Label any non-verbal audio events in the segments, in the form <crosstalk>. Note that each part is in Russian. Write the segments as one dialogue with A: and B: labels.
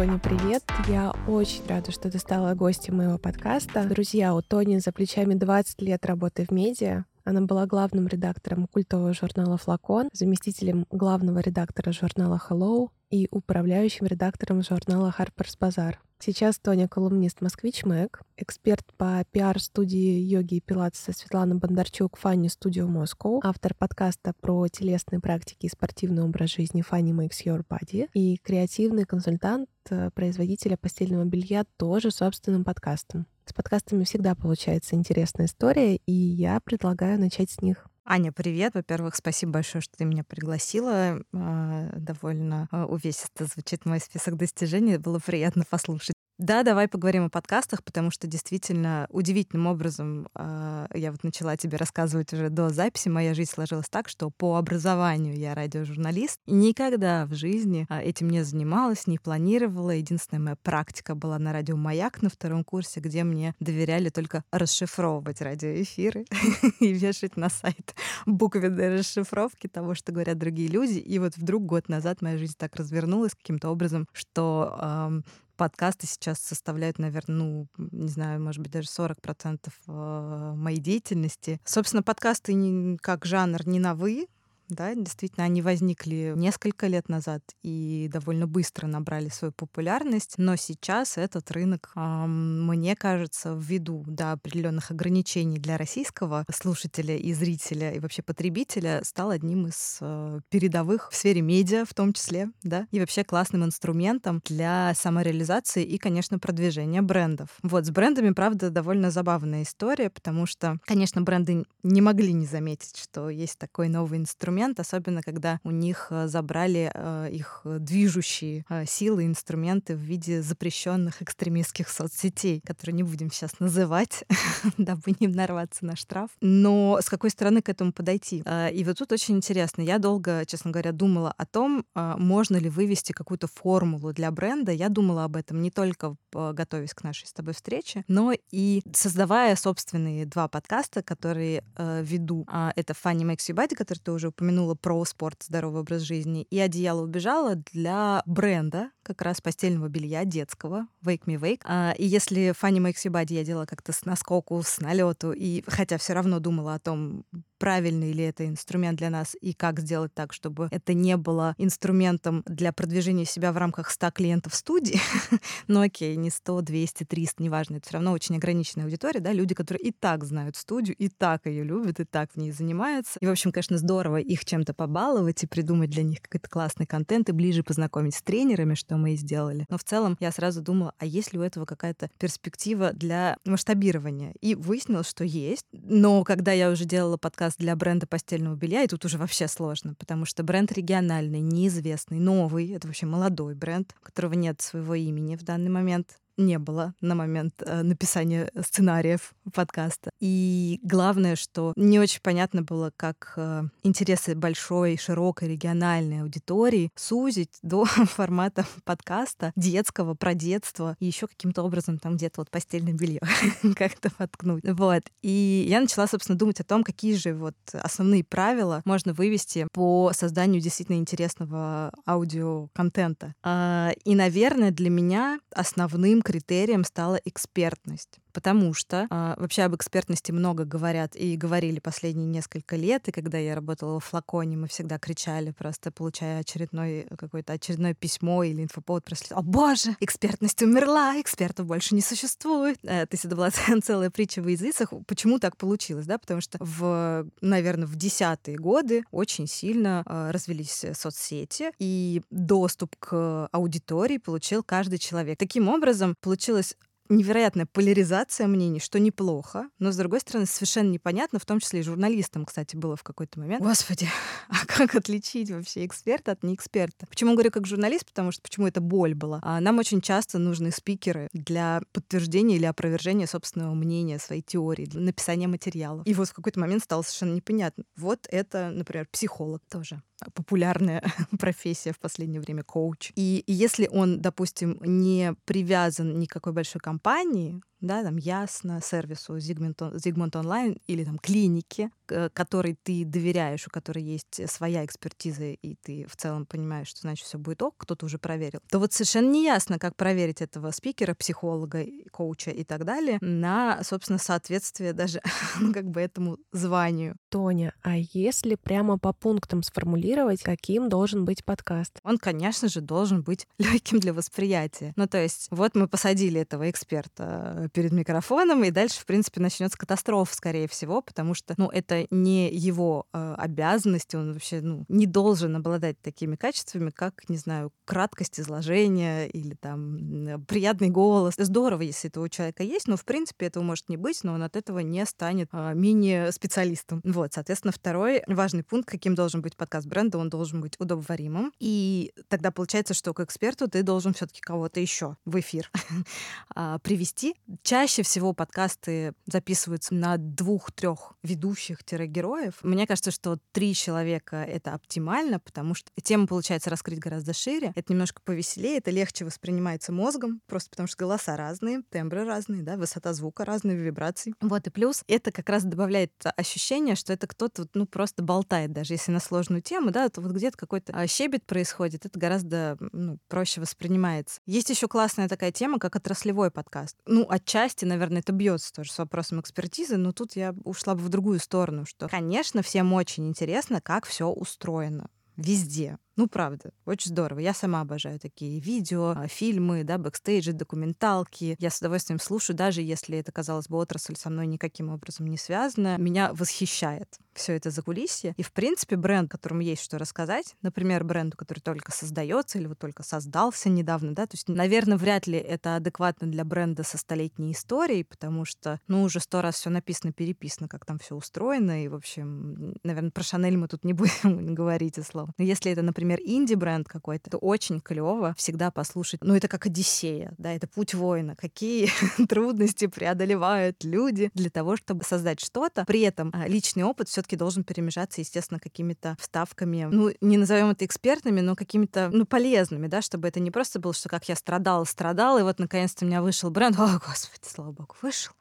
A: Тоня, привет! Я очень рада, что ты стала гостем моего подкаста. Друзья, у Тони за плечами 20 лет работы в медиа. Она была главным редактором культового журнала «Флакон», заместителем главного редактора журнала «Hello» и управляющим редактором журнала «Harper's Bazaar». Сейчас Тоня колумнист «Москвич Мэг», эксперт по пиар-студии йоги и пилатеса Светлана Бондарчук «Фанни Студио Москва», автор подкаста про телесные практики и спортивный образ жизни «Funny Makes Your Body» и креативный консультант э, производителя постельного белья тоже собственным подкастом. С подкастами всегда получается интересная история, и я предлагаю начать с них.
B: Аня, привет. Во-первых, спасибо большое, что ты меня пригласила. А, довольно а, увесисто звучит мой список достижений. Было приятно послушать. Да, давай поговорим о подкастах, потому что действительно удивительным образом э, я вот начала тебе рассказывать уже до записи. Моя жизнь сложилась так, что по образованию я радиожурналист. Никогда в жизни э, этим не занималась, не планировала. Единственная моя практика была на радио «Маяк» на втором курсе, где мне доверяли только расшифровывать радиоэфиры <laughs> и вешать на сайт буквенные расшифровки того, что говорят другие люди. И вот вдруг год назад моя жизнь так развернулась каким-то образом, что подкасты сейчас составляют, наверное, ну, не знаю, может быть, даже 40% э, моей деятельности. Собственно, подкасты как жанр не новые, да, действительно, они возникли несколько лет назад и довольно быстро набрали свою популярность, но сейчас этот рынок, мне кажется, ввиду да, определенных ограничений для российского слушателя и зрителя и вообще потребителя, стал одним из э, передовых в сфере медиа в том числе, да, и вообще классным инструментом для самореализации и, конечно, продвижения брендов. Вот, с брендами, правда, довольно забавная история, потому что, конечно, бренды не могли не заметить, что есть такой новый инструмент, момент, особенно когда у них э, забрали э, их движущие э, силы, инструменты в виде запрещенных экстремистских соцсетей, которые не будем сейчас называть, <laughs> дабы не нарваться на штраф. Но с какой стороны к этому подойти? И вот тут очень интересно. Я долго, честно говоря, думала о том, можно ли вывести какую-то формулу для бренда. Я думала об этом не только готовясь к нашей с тобой встрече, но и создавая собственные два подкаста, которые веду. А, это Funny Makes You Body, который ты уже упомянула, упомянула про спорт, здоровый образ жизни, и одеяло убежало для бренда, как раз постельного белья детского, Wake Me Wake. А, и если Funny Makes You Body я делала как-то с наскоку, с налету, и хотя все равно думала о том, правильный ли это инструмент для нас и как сделать так, чтобы это не было инструментом для продвижения себя в рамках 100 клиентов студии. <laughs> ну окей, не 100, 200, 300, неважно, это все равно очень ограниченная аудитория, да, люди, которые и так знают студию, и так ее любят, и так в ней занимаются. И, в общем, конечно, здорово их чем-то побаловать и придумать для них какой-то классный контент и ближе познакомить с тренерами, что мы и сделали. Но в целом я сразу думала, а есть ли у этого какая-то перспектива для масштабирования? И выяснилось, что есть. Но когда я уже делала подкаст для бренда постельного белья, и тут уже вообще сложно, потому что бренд региональный, неизвестный, новый, это вообще молодой бренд, у которого нет своего имени в данный момент не было на момент э, написания сценариев подкаста. И главное, что не очень понятно было, как э, интересы большой, широкой региональной аудитории сузить <laughs> до формата подкаста детского, про детство, и еще каким-то образом там где-то вот постельное белье <laughs> как-то воткнуть. Вот. И я начала, собственно, думать о том, какие же вот основные правила можно вывести по созданию действительно интересного аудиоконтента. А, и, наверное, для меня основным критерием стала экспертность потому что э, вообще об экспертности много говорят и говорили последние несколько лет, и когда я работала в флаконе, мы всегда кричали, просто получая очередной какое-то очередное письмо или инфоповод, просто «О боже, экспертность умерла, экспертов больше не существует». Э, это была <laughs> целая притча в языцах. Почему так получилось, да? Потому что в, наверное, в десятые годы очень сильно э, развелись соцсети, и доступ к аудитории получил каждый человек. Таким образом, получилось невероятная поляризация мнений, что неплохо, но, с другой стороны, совершенно непонятно, в том числе и журналистам, кстати, было в какой-то момент. Господи, <laughs> а как отличить вообще эксперта от неэксперта? Почему говорю как журналист? Потому что почему это боль была? А нам очень часто нужны спикеры для подтверждения или опровержения собственного мнения, своей теории, для написания материалов. И вот в какой-то момент стало совершенно непонятно. Вот это, например, психолог тоже популярная <laughs> профессия в последнее время коуч. И если он, допустим, не привязан никакой большой компании, да, там ясно, сервису Zigmund, Zigmund Online или там клинике, которой ты доверяешь, у которой есть своя экспертиза, и ты в целом понимаешь, что значит все будет ок, кто-то уже проверил, то вот совершенно не ясно, как проверить этого спикера, психолога, коуча и так далее на, собственно, соответствие даже <laughs> ну, как бы этому званию.
A: Тоня, а если прямо по пунктам сформулировать, каким должен быть подкаст?
B: Он, конечно же, должен быть <laughs> легким для восприятия. Ну, то есть, вот мы посадили этого эксперта перед микрофоном, и дальше, в принципе, начнется катастрофа, скорее всего, потому что, ну, это не его э, обязанность, он вообще, ну, не должен обладать такими качествами, как, не знаю, краткость изложения или там приятный голос. Здорово, если это у человека есть, но, в принципе, этого может не быть, но он от этого не станет э, мини-специалистом. Вот, соответственно, второй важный пункт, каким должен быть подкаст бренда, он должен быть удобоваримым. И тогда получается, что к эксперту ты должен все-таки кого-то еще в эфир <laughs> а, привести. Чаще всего подкасты записываются на двух-трех ведущих-героев. Мне кажется, что три человека — это оптимально, потому что тему получается раскрыть гораздо шире. Это немножко повеселее, это легче воспринимается мозгом, просто потому что голоса разные, тембры разные, да, высота звука разная, вибраций. Вот и плюс это как раз добавляет ощущение, что это кто-то ну просто болтает, даже если на сложную тему, да, то вот где-то какой-то а, щебет происходит, это гораздо ну, проще воспринимается. Есть еще классная такая тема, как отраслевой подкаст. Ну, отчасти, наверное, это бьется тоже с вопросом экспертизы, но тут я ушла бы в другую сторону, что, конечно, всем очень интересно, как все устроено везде. Ну, правда, очень здорово. Я сама обожаю такие видео, а, фильмы, да, бэкстейджи, документалки. Я с удовольствием слушаю, даже если это, казалось бы, отрасль со мной никаким образом не связана. Меня восхищает все это закулисье. И, в принципе, бренд, которому есть что рассказать, например, бренду, который только создается или вот только создался недавно, да, то есть, наверное, вряд ли это адекватно для бренда со столетней историей, потому что, ну, уже сто раз все написано, переписано, как там все устроено, и, в общем, наверное, про Шанель мы тут не <laughs> будем говорить и слово. Но если это, например, например, инди-бренд какой-то, то очень клево всегда послушать. Ну, это как Одиссея, да, это путь воина. Какие <laughs> трудности преодолевают люди для того, чтобы создать что-то. При этом а, личный опыт все-таки должен перемежаться, естественно, какими-то вставками, ну, не назовем это экспертными, но какими-то, ну, полезными, да, чтобы это не просто было, что как я страдала, страдала, и вот наконец-то у меня вышел бренд, о, господи, слава богу, вышел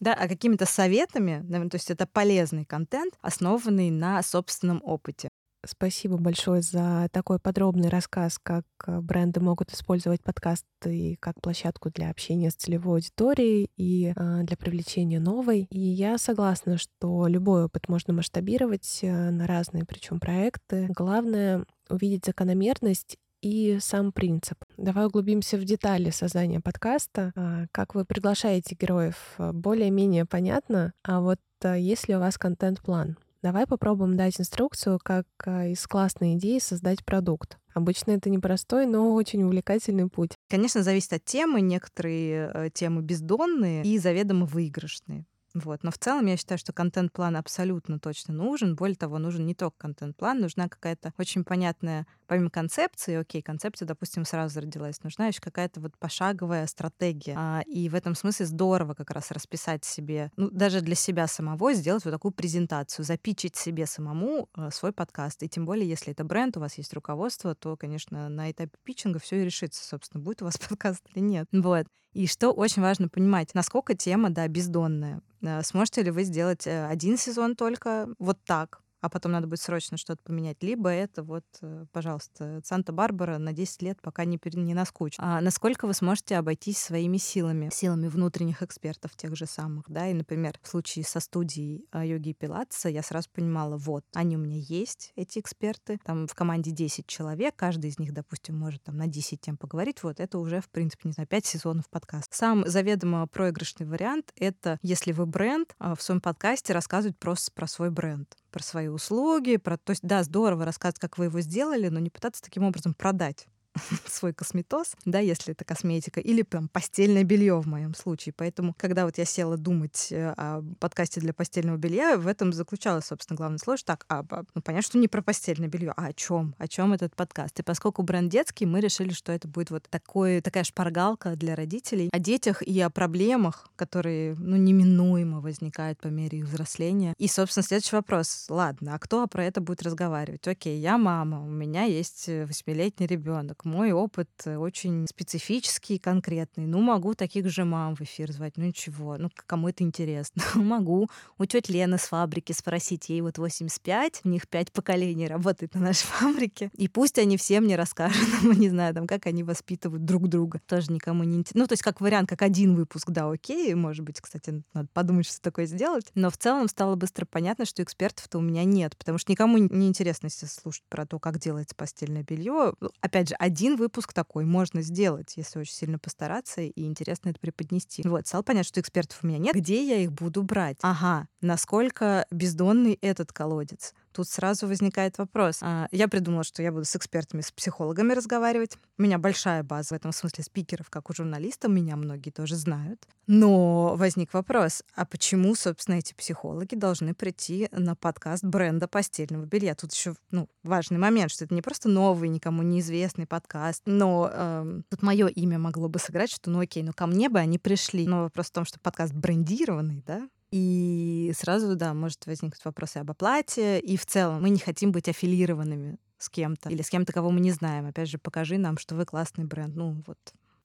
B: да, а какими-то советами, то есть это полезный контент, основанный на собственном опыте.
A: Спасибо большое за такой подробный рассказ, как э, бренды могут использовать подкасты как площадку для общения с целевой аудиторией и а, для привлечения новой. И я согласна, что любой опыт можно масштабировать э, на разные, причем проекты. Главное увидеть закономерность и сам принцип. Давай углубимся в детали создания подкаста. А, как вы приглашаете героев, э, более-менее понятно. А вот есть ли у вас контент-план? Давай попробуем дать инструкцию, как а, из классной идеи создать продукт. Обычно это непростой, но очень увлекательный путь.
B: Конечно, зависит от темы. Некоторые э, темы бездонные и заведомо выигрышные. Вот. Но в целом я считаю, что контент-план абсолютно точно нужен. Более того, нужен не только контент-план, нужна какая-то очень понятная, помимо концепции, окей, концепция, допустим, сразу родилась, нужна еще какая-то вот пошаговая стратегия. А, и в этом смысле здорово как раз расписать себе, ну, даже для себя самого сделать вот такую презентацию, запичить себе самому э, свой подкаст. И тем более, если это бренд, у вас есть руководство, то, конечно, на этапе питчинга все и решится, собственно, будет у вас <laughs> подкаст или нет. Вот. И что очень важно понимать, насколько тема, да, бездонная. Э, сможете ли вы сделать э, один сезон только вот так? А потом надо будет срочно что-то поменять. Либо это вот, э, пожалуйста, Санта-Барбара на 10 лет, пока не, не наскучит. А насколько вы сможете обойтись своими силами, силами внутренних экспертов тех же самых, да, и, например, в случае со студией йоги и пилатса я сразу понимала, вот, они у меня есть, эти эксперты, там в команде 10 человек, каждый из них, допустим, может там на 10 тем поговорить, вот, это уже, в принципе, не знаю, 5 сезонов подкаста. Сам заведомо проигрышный вариант — это если вы бренд, а, в своем подкасте рассказывать просто про свой бренд про свои услуги, про... То есть, да, здорово рассказывать, как вы его сделали, но не пытаться таким образом продать. <laughs> свой косметоз, да, если это косметика, или там постельное белье в моем случае. Поэтому, когда вот я села думать э, о подкасте для постельного белья, в этом заключалась, собственно, главная сложность. Так, а, ну, понятно, что не про постельное белье, а о чем? О чем этот подкаст? И поскольку бренд детский, мы решили, что это будет вот такой, такая шпаргалка для родителей о детях и о проблемах, которые, ну, неминуемо возникают по мере их взросления. И, собственно, следующий вопрос. Ладно, а кто про это будет разговаривать? Окей, я мама, у меня есть восьмилетний ребенок мой опыт очень специфический, конкретный. Ну, могу таких же мам в эфир звать, ну ничего, ну кому это интересно. <laughs> могу у тети Лены с фабрики спросить, ей вот 85, у них пять поколений работает на нашей <laughs> фабрике, и пусть они все мне расскажут, <laughs> ну, не знаю, там, как они воспитывают друг друга. Тоже никому не интересно. Ну, то есть как вариант, как один выпуск, да, окей, может быть, кстати, надо подумать, что такое сделать. Но в целом стало быстро понятно, что экспертов-то у меня нет, потому что никому не интересно слушать про то, как делается постельное белье. Опять же, один выпуск такой можно сделать, если очень сильно постараться и интересно это преподнести. Вот, стало понятно, что экспертов у меня нет. Где я их буду брать? Ага, насколько бездонный этот колодец? Тут сразу возникает вопрос. А, я придумала, что я буду с экспертами, с психологами разговаривать. У меня большая база в этом смысле спикеров, как у журналиста, меня многие тоже знают. Но возник вопрос, а почему, собственно, эти психологи должны прийти на подкаст бренда постельного белья? Тут еще ну, важный момент, что это не просто новый, никому неизвестный подкаст, но эм, тут мое имя могло бы сыграть, что ну окей, ну ко мне бы они пришли. Но вопрос в том, что подкаст брендированный, да, и сразу, да, может возникнуть вопрос и об оплате, и в целом мы не хотим быть аффилированными с кем-то или с кем-то, кого мы не знаем. Опять же, покажи нам, что вы классный бренд. Ну, вот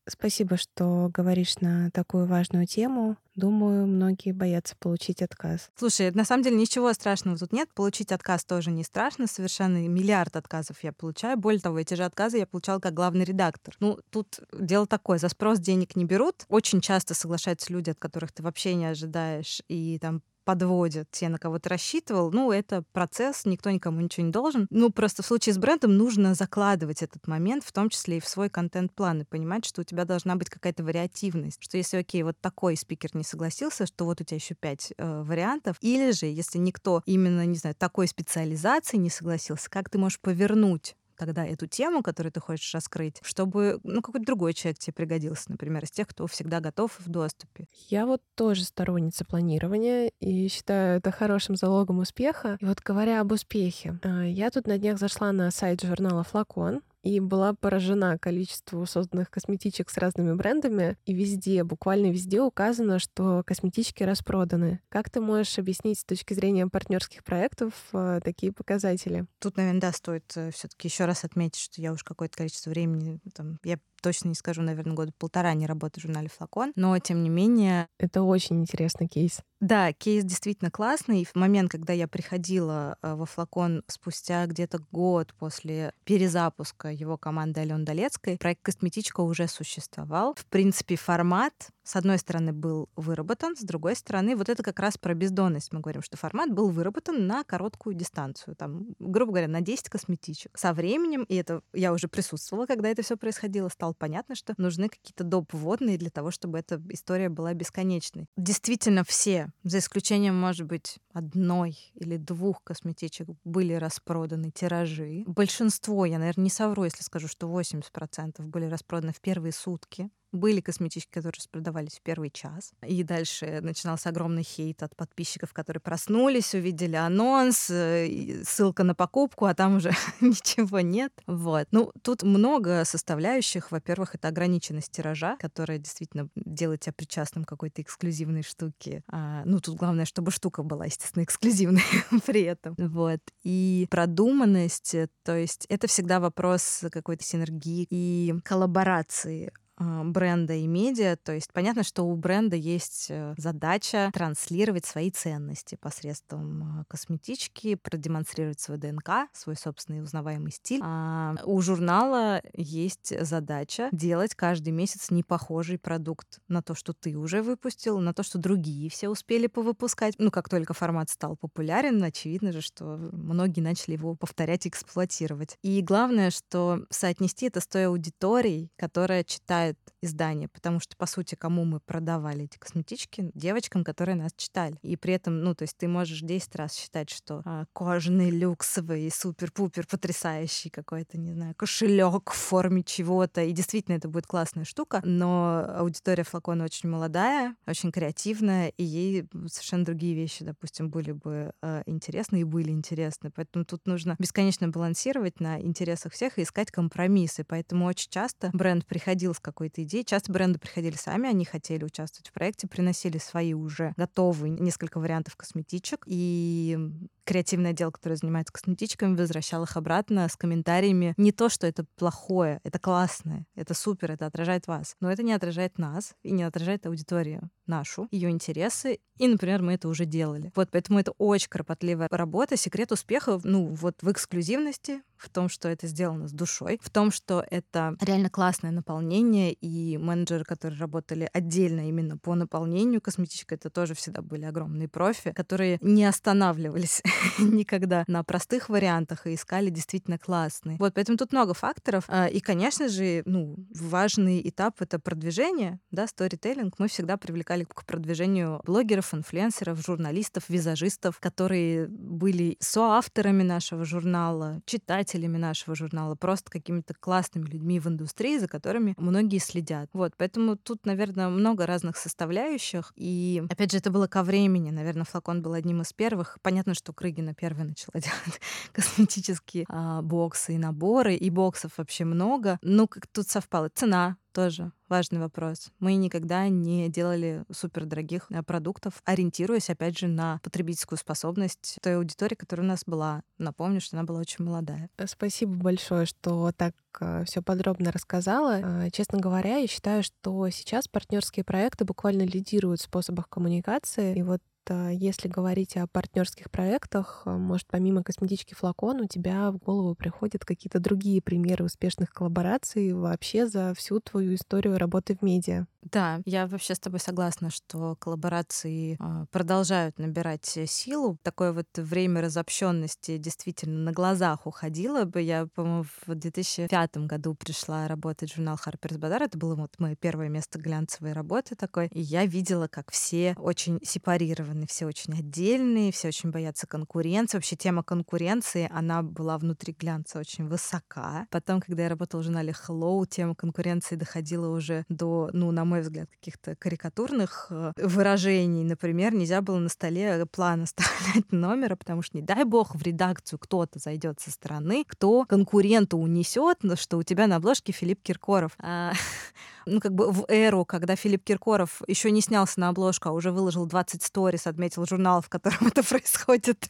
A: Спасибо, что говоришь на такую важную тему. Думаю, многие боятся получить отказ.
B: Слушай, на самом деле ничего страшного тут нет. Получить отказ тоже не страшно. Совершенно миллиард отказов я получаю. Более того, эти же отказы я получала как главный редактор. Ну, тут дело такое. За спрос денег не берут. Очень часто соглашаются люди, от которых ты вообще не ожидаешь. И там подводят те, на кого ты рассчитывал, ну, это процесс, никто никому ничего не должен. Ну, просто в случае с брендом нужно закладывать этот момент, в том числе и в свой контент-план, и понимать, что у тебя должна быть какая-то вариативность, что если, окей, вот такой спикер не согласился, что вот у тебя еще пять э, вариантов, или же, если никто именно, не знаю, такой специализации не согласился, как ты можешь повернуть тогда эту тему, которую ты хочешь раскрыть, чтобы ну, какой-то другой человек тебе пригодился, например, из тех, кто всегда готов в доступе.
A: Я вот тоже сторонница планирования и считаю это хорошим залогом успеха. И вот говоря об успехе, а, я тут на днях зашла на сайт журнала «Флакон», и была поражена количеству созданных косметичек с разными брендами, и везде, буквально везде указано, что косметички распроданы. Как ты можешь объяснить с точки зрения партнерских проектов э, такие показатели?
B: Тут, наверное, да, стоит э, все-таки еще раз отметить, что я уже какое-то количество времени, там, я точно не скажу, наверное, года полтора не работаю в журнале «Флакон», но, тем не менее...
A: Это очень интересный кейс.
B: Да, кейс действительно классный. И в момент, когда я приходила э, во «Флакон» спустя где-то год после перезапуска его команды Алены Долецкой, проект «Косметичка» уже существовал. В принципе, формат с одной стороны, был выработан, с другой стороны, вот это как раз про бездонность. Мы говорим, что формат был выработан на короткую дистанцию, там, грубо говоря, на 10 косметичек. Со временем, и это я уже присутствовала, когда это все происходило, стало понятно, что нужны какие-то доп. вводные для того, чтобы эта история была бесконечной. Действительно, все, за исключением, может быть, одной или двух косметичек, были распроданы тиражи. Большинство, я, наверное, не совру, если скажу, что 80% были распроданы в первые сутки. Были косметички, которые распродавались в первый час. И дальше начинался огромный хейт от подписчиков, которые проснулись, увидели анонс, э, ссылка на покупку, а там уже <laughs> ничего нет. Вот. Ну, тут много составляющих. Во-первых, это ограниченность тиража, которая действительно делает тебя причастным какой-то эксклюзивной штуке. А, ну, тут главное, чтобы штука была, естественно, эксклюзивной <laughs> при этом. Вот. И продуманность, то есть это всегда вопрос какой-то синергии и коллаборации бренда и медиа. То есть понятно, что у бренда есть э, задача транслировать свои ценности посредством а, косметички, продемонстрировать свой ДНК, свой собственный узнаваемый стиль. А у журнала есть задача делать каждый месяц непохожий продукт на то, что ты уже выпустил, на то, что другие все успели повыпускать. Ну, как только формат стал популярен, очевидно же, что многие начали его повторять и эксплуатировать. И главное, что соотнести это с той аудиторией, которая читает читает издание, потому что, по сути, кому мы продавали эти косметички? Девочкам, которые нас читали. И при этом, ну, то есть ты можешь 10 раз считать, что а, кожаный, люксовый, супер-пупер потрясающий какой-то, не знаю, кошелек в форме чего-то. И действительно, это будет классная штука, но аудитория флакона очень молодая, очень креативная, и ей совершенно другие вещи, допустим, были бы э, интересны и были интересны. Поэтому тут нужно бесконечно балансировать на интересах всех и искать компромиссы. Поэтому очень часто бренд приходил с какой какой-то идеи. Часто бренды приходили сами, они хотели участвовать в проекте, приносили свои уже готовые несколько вариантов косметичек, и креативный отдел, который занимается косметичками, возвращал их обратно с комментариями. Не то, что это плохое, это классное, это супер, это отражает вас. Но это не отражает нас и не отражает аудиторию нашу, ее интересы. И, например, мы это уже делали. Вот поэтому это очень кропотливая работа. Секрет успеха, ну, вот в эксклюзивности, в том, что это сделано с душой, в том, что это реально классное наполнение, и менеджеры, которые работали отдельно именно по наполнению косметичкой, это тоже всегда были огромные профи, которые не останавливались <laughs> никогда на простых вариантах и искали действительно классные. Вот, поэтому тут много факторов. А, и, конечно же, ну, важный этап — это продвижение, да, сторителлинг. Мы всегда привлекали к продвижению блогеров, инфлюенсеров, журналистов, визажистов, которые были соавторами нашего журнала, читателями нашего журнала, просто какими-то классными людьми в индустрии, за которыми многие следят. Вот, поэтому тут, наверное, много разных составляющих. И, опять же, это было ко времени. Наверное, флакон был одним из первых. Понятно, что Крыгина первая начала <laughs> делать косметические а, боксы и наборы, и боксов вообще много. Ну, как тут совпало. Цена тоже важный вопрос. Мы никогда не делали супер дорогих э, продуктов, ориентируясь, опять же, на потребительскую способность той аудитории, которая у нас была. Напомню, что она была очень молодая.
A: Э, спасибо большое, что так э, все подробно рассказала. Честно говоря, я считаю, что сейчас партнерские проекты буквально лидируют в способах коммуникации. И вот если говорить о партнерских проектах, может, помимо косметички флакон, у тебя в голову приходят какие-то другие примеры успешных коллабораций вообще за всю твою историю работы в медиа?
B: Да, я вообще с тобой согласна, что коллаборации э, продолжают набирать силу. Такое вот время разобщенности действительно на глазах уходило бы. Я, по-моему, в 2005 году пришла работать в журнал Harper's Bazaar. Это было вот мое первое место глянцевой работы такой. И я видела, как все очень сепарированы, все очень отдельные, все очень боятся конкуренции. Вообще тема конкуренции, она была внутри глянца очень высока. Потом, когда я работала в журнале Hello, тема конкуренции доходила уже до, ну, на мой взгляд, каких-то карикатурных э, выражений. Например, нельзя было на столе план оставлять <laughs> номера, потому что, не дай бог, в редакцию кто-то зайдет со стороны, кто конкуренту унесет, что у тебя на обложке Филипп Киркоров. А, <laughs> ну, как бы в эру, когда Филипп Киркоров еще не снялся на обложку, а уже выложил 20 сторис, отметил журнал, в котором <laughs> это происходит,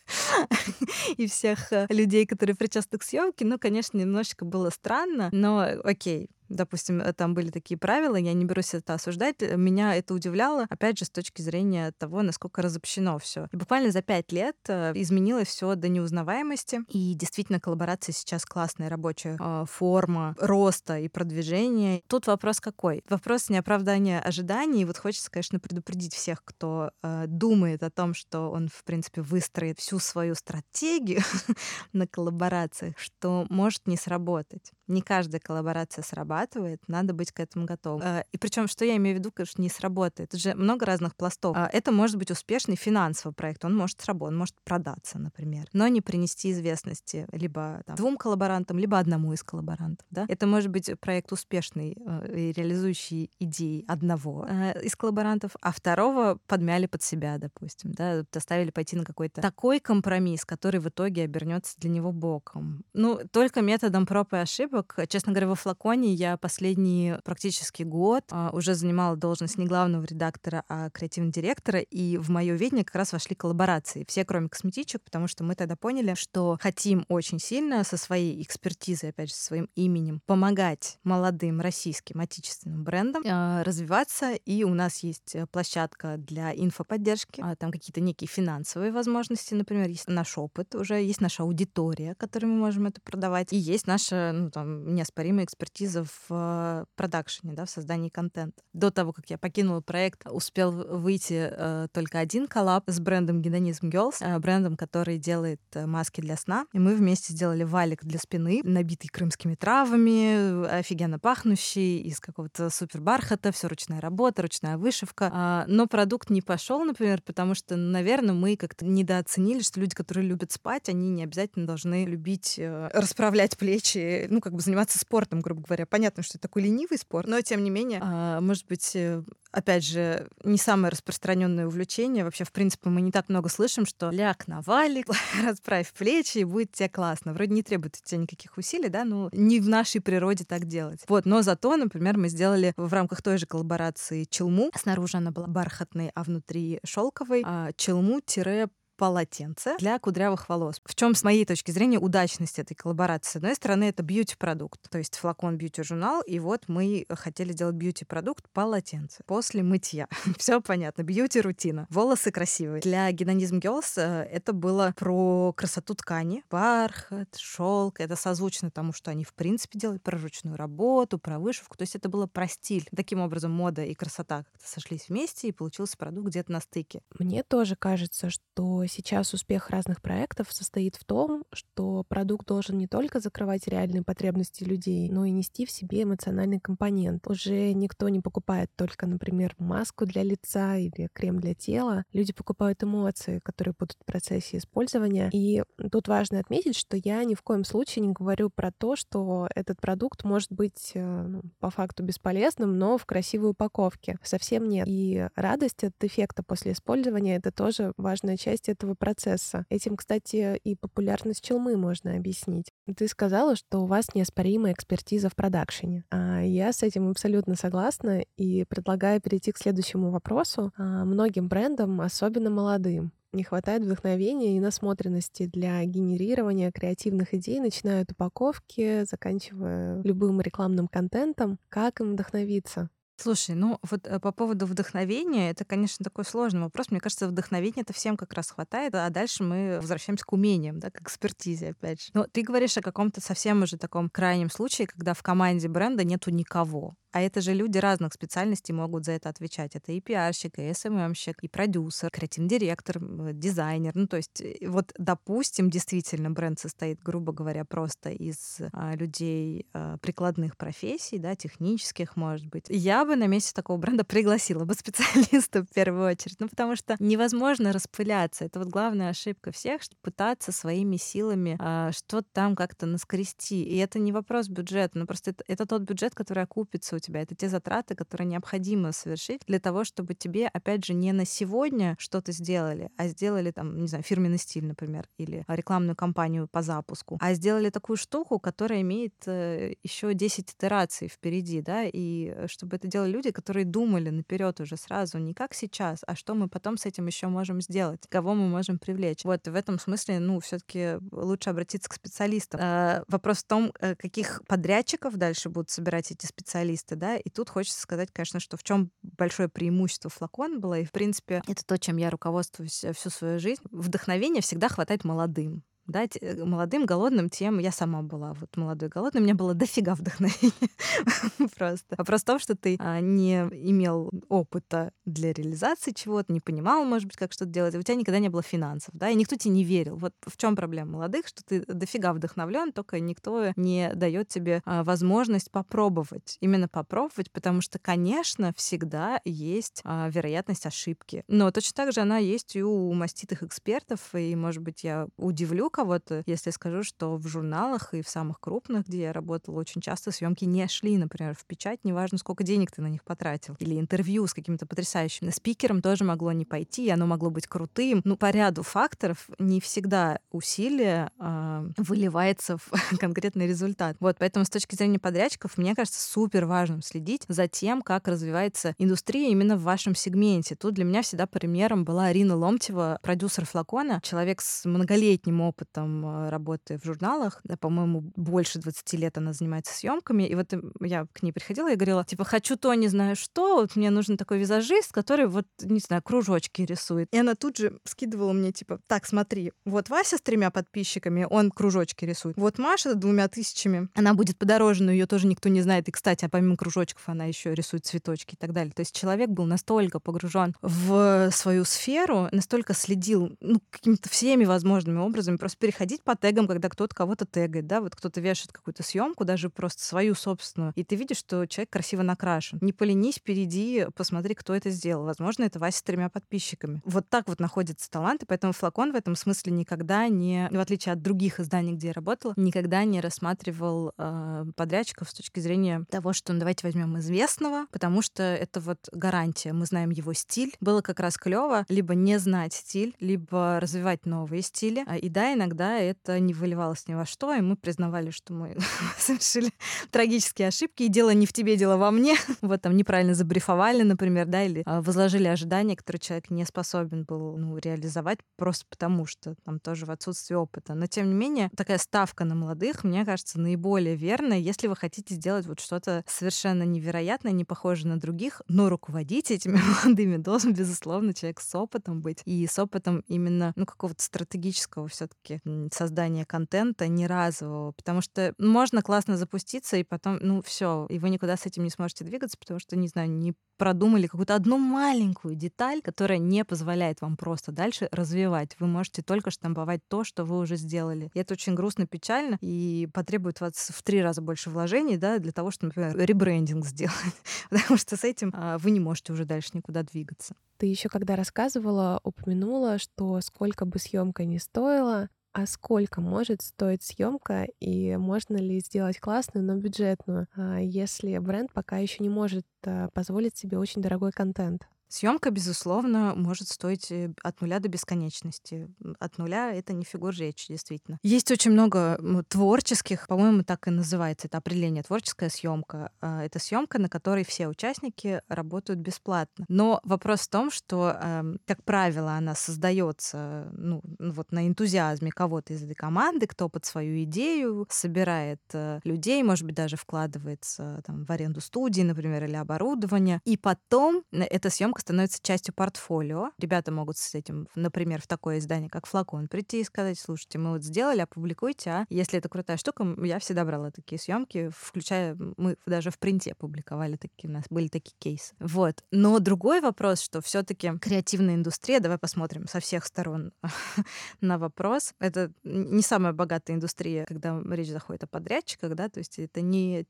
B: и всех э, людей, которые причастны к съемке, ну, конечно, немножечко было странно, но окей, допустим, э, там были такие правила, я не берусь это осуждать, э, меня это удивляло, опять же, с точки зрения того, насколько разобщено все. И буквально за пять лет э, изменилось все до неузнаваемости, и действительно коллаборация сейчас классная рабочая форма роста и продвижения. Тут вопрос какой? Вопрос неоправдания ожиданий. Вот хочется, конечно, предупредить всех, кто думает о том, что он, в принципе, выстроит всю свою стратегию <laughs> на коллаборациях, что может не сработать. Не каждая коллаборация срабатывает, надо быть к этому готовым. Э, и причем, что я имею в виду, конечно, не сработает. Это же много разных пластов. А, это может быть успешный финансовый проект, он может сработать, он может продаться, например, но не принести известности либо там, двум коллаборантам, либо одному из коллаборантов. Да? Это может быть проект успешный э, реализующий идеи одного э, из коллаборантов, а второго подмяли под себя, допустим, да, заставили пойти на какой-то такой компромисс, который в итоге обернется для него боком. Ну, только методом проб и ошибок. Честно говоря, во флаконе я последний практически год а, уже занимала должность не главного редактора, а креативного директора, и в мое видение как раз вошли коллаборации. Все, кроме косметичек, потому что мы тогда поняли, что хотим очень сильно со своей экспертизой, опять же, со своим именем помогать молодым российским отечественным брендам а, развиваться, и у нас есть э, площадка для инфоподдержки, а, там какие-то некие финансовые возможности, например, есть наш опыт, уже есть наша аудитория, которой мы можем это продавать, и есть наша, ну, там, неоспоримая экспертиза в э, продакшене, да, в создании контента. До того, как я покинула проект, успел выйти э, только один коллаб с брендом Гедонизм Girls, э, брендом, который делает э, маски для сна. И мы вместе сделали валик для спины, набитый крымскими травами, офигенно пахнущий, из какого-то супер бархата, все ручная работа, ручная вышивка. А, но продукт не пошел, например, потому что, наверное, мы как-то недооценили, что люди, которые любят спать, они не обязательно должны любить э, расправлять плечи, ну, как бы бы заниматься спортом, грубо говоря. Понятно, что это такой ленивый спорт, но тем не менее, а, может быть, э, опять же, не самое распространенное увлечение. Вообще, в принципе, мы не так много слышим, что ляг на валик, <laughs> расправь плечи, и будет тебе классно. Вроде не требует от тебя никаких усилий, да, но не в нашей природе так делать. Вот, но зато, например, мы сделали в рамках той же коллаборации челму. Снаружи она была бархатной, а внутри шелковой. А, челму-полотенце полотенце для кудрявых волос. В чем, с моей точки зрения, удачность этой коллаборации? С одной стороны, это бьюти-продукт, то есть флакон бьюти-журнал, и вот мы хотели сделать бьюти-продукт полотенце после мытья. <laughs> Все понятно, бьюти-рутина. Волосы красивые. Для Гедонизм Girls э, это было про красоту ткани, бархат, шелк. Это созвучно тому, что они в принципе делают про ручную работу, про вышивку. То есть это было про стиль. Таким образом, мода и красота как-то сошлись вместе, и получился продукт где-то на стыке.
A: Мне тоже кажется, что сейчас успех разных проектов состоит в том, что продукт должен не только закрывать реальные потребности людей, но и нести в себе эмоциональный компонент. Уже никто не покупает только, например, маску для лица или крем для тела. Люди покупают эмоции, которые будут в процессе использования. И тут важно отметить, что я ни в коем случае не говорю про то, что этот продукт может быть э, ну, по факту бесполезным, но в красивой упаковке. Совсем нет. И радость от эффекта после использования — это тоже важная часть этого процесса. Этим, кстати, и популярность челмы можно объяснить. Ты сказала, что у вас неоспоримая экспертиза в продакшене. А я с этим абсолютно согласна и предлагаю перейти к следующему вопросу. А многим брендам, особенно молодым, не хватает вдохновения и насмотренности для генерирования креативных идей, начиная от упаковки, заканчивая любым рекламным контентом. Как им вдохновиться?
B: Слушай, ну вот э, по поводу вдохновения, это, конечно, такой сложный вопрос. Мне кажется, вдохновения это всем как раз хватает, а дальше мы возвращаемся к умениям, да, к экспертизе, опять же. Но ты говоришь о каком-то совсем уже таком крайнем случае, когда в команде бренда нету никого. А это же люди разных специальностей могут за это отвечать. Это и пиарщик, и СММщик, и продюсер, креативный директор, дизайнер. Ну, то есть, э, вот, допустим, действительно бренд состоит, грубо говоря, просто из а, людей а, прикладных профессий, да, технических, может быть. Я бы на месте такого бренда <laughs> пригласила бы специалиста в первую очередь. Ну, потому что невозможно распыляться. Это вот главная ошибка всех, что пытаться своими силами а, что-то там как-то наскрести. И это не вопрос бюджета, но просто это, это тот бюджет, который окупится у тебя. Это те затраты, которые необходимо совершить для того, чтобы тебе, опять же, не на сегодня что-то сделали, а сделали там, не знаю, фирменный стиль, например, или рекламную кампанию по запуску, а сделали такую штуку, которая имеет э, еще 10 итераций впереди, да, и э, чтобы это делали люди, которые думали наперед уже сразу, не как сейчас, а что мы потом с этим еще можем сделать, кого мы можем привлечь. Вот в этом смысле, ну, все-таки лучше обратиться к специалистам. Э, вопрос в том, каких подрядчиков дальше будут собирать эти специалисты, продукты, да, и тут хочется сказать, конечно, что в чем большое преимущество флакон было, и, в принципе, это то, чем я руководствуюсь э, всю свою жизнь. Вдохновения всегда хватает молодым да, э, молодым, голодным тем, я сама была вот молодой, голодной, у меня было дофига вдохновения <laughs> просто. Вопрос в том, что ты а, не имел опыта для реализации чего-то, не понимал, может быть, как что-то делать, у тебя никогда не было финансов, да, и никто тебе не верил. Вот в чем проблема молодых, что ты дофига вдохновлен, только никто не дает тебе а, возможность попробовать, именно попробовать, потому что, конечно, всегда есть а, вероятность ошибки, но точно так же она есть и у маститых экспертов, и, может быть, я удивлю кого-то, если скажу, что в журналах и в самых крупных, где я работала, очень часто съемки не шли, например, в печать, неважно, сколько денег ты на них потратил. Или интервью с каким-то потрясающим спикером тоже могло не пойти, оно могло быть крутым. Ну, по ряду факторов не всегда усилие э, выливается в <laughs> конкретный результат. Вот, поэтому с точки зрения подрядчиков, мне кажется, супер важным следить за тем, как развивается индустрия именно в вашем сегменте. Тут для меня всегда примером была Арина Ломтева, продюсер флакона, человек с многолетним опытом опытом э, работы в журналах. По-моему, больше 20 лет она занимается съемками. И вот я к ней приходила и говорила, типа, хочу то, не знаю что, вот мне нужен такой визажист, который вот, не знаю, кружочки рисует. И она тут же скидывала мне, типа, так, смотри, вот Вася с тремя подписчиками, он кружочки рисует. Вот Маша с двумя тысячами, она будет подороже, но ее тоже никто не знает. И, кстати, а помимо кружочков она еще рисует цветочки и так далее. То есть человек был настолько погружен в свою сферу, настолько следил ну, какими-то всеми возможными образами, просто переходить по тегам, когда кто-то кого-то тегает, да, вот кто-то вешает какую-то съемку, даже просто свою собственную, и ты видишь, что человек красиво накрашен. Не поленись, перейди, посмотри, кто это сделал. Возможно, это Вася с тремя подписчиками. Вот так вот находятся таланты, поэтому флакон в этом смысле никогда не, в отличие от других изданий, где я работала, никогда не рассматривал э, подрядчиков с точки зрения того, что ну, давайте возьмем известного, потому что это вот гарантия. Мы знаем его стиль. Было как раз клево либо не знать стиль, либо развивать новые стили. А, и да, иногда это не выливалось ни во что, и мы признавали, что мы <laughs> совершили трагические ошибки, и дело не в тебе, дело во мне. <laughs> вот там неправильно забрифовали, например, да, или а, возложили ожидания, которые человек не способен был ну, реализовать просто потому, что там тоже в отсутствии опыта. Но тем не менее, такая ставка на молодых, мне кажется, наиболее верная, если вы хотите сделать вот что-то совершенно невероятное, не похожее на других, но руководить этими <laughs> молодыми должен, безусловно, человек с опытом быть. И с опытом именно, ну, какого-то стратегического все таки создания контента, не разового. Потому что можно классно запуститься, и потом, ну, все, и вы никуда с этим не сможете двигаться, потому что, не знаю, не продумали какую-то одну маленькую деталь, которая не позволяет вам просто дальше развивать. Вы можете только штамповать то, что вы уже сделали. И это очень грустно, печально, и потребует вас в три раза больше вложений, да, для того, чтобы, например, ребрендинг сделать. <laughs> Потому что с этим а, вы не можете уже дальше никуда двигаться.
A: Ты еще когда рассказывала, упомянула, что сколько бы съемка ни стоила, а сколько может стоить съемка и можно ли сделать классную, но бюджетную, а, если бренд пока еще не может а, позволить себе очень дорогой контент?
B: Съемка, безусловно, может стоить э, от нуля до бесконечности. От нуля это не фигур речи, действительно. Есть очень много творческих, по-моему, так и называется это определение творческая съемка. А, это съемка, на которой все участники работают бесплатно. Но вопрос в том, что, эм, как правило, она создается ну, вот на энтузиазме кого-то из этой команды, кто под свою идею собирает э, людей, может быть, даже вкладывается там, в аренду студии, например, или оборудование. И потом э, эта съемка съемка становится частью портфолио. Ребята могут с этим, например, в такое издание, как «Флакон», прийти и сказать, слушайте, мы вот сделали, опубликуйте, а если это крутая штука, я всегда брала такие съемки, включая, мы даже в принте публиковали такие, у нас были такие кейсы. Вот. Но другой вопрос, что все таки креативная индустрия, давай посмотрим со всех сторон <laughs> на вопрос. Это не самая богатая индустрия, когда речь заходит о подрядчиках, да, то есть это не